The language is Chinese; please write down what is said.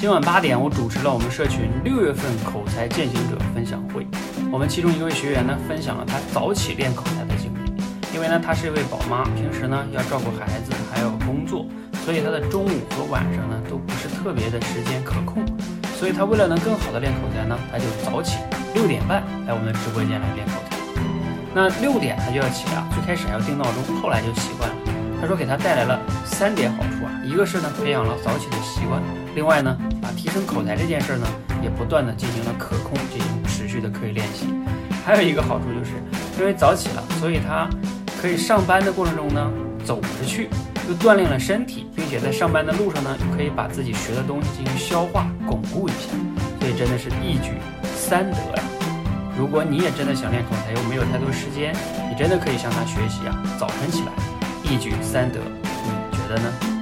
今晚八点，我主持了我们社群六月份口才践行者分享会。我们其中一位学员呢，分享了他早起练口才的经历。因为呢，她是一位宝妈，平时呢要照顾孩子，还有工作，所以她的中午和晚上呢都不是特别的时间可控。所以她为了能更好的练口才呢，她就早起六点半来我们的直播间来练口才。那六点她就要起来啊，最开始还要定闹钟，后来就习惯了。他说给他带来了三点好处啊，一个是呢培养了早起的习惯，另外呢。啊，提升口才这件事呢，也不断的进行了可控、进行持续的刻意练习。还有一个好处就是，因为早起了，所以他可以上班的过程中呢走着去，又锻炼了身体，并且在上班的路上呢，又可以把自己学的东西进行消化、巩固一下。所以真的是一举三得呀！如果你也真的想练口才，又没有太多时间，你真的可以向他学习啊！早晨起来，一举三得，你觉得呢？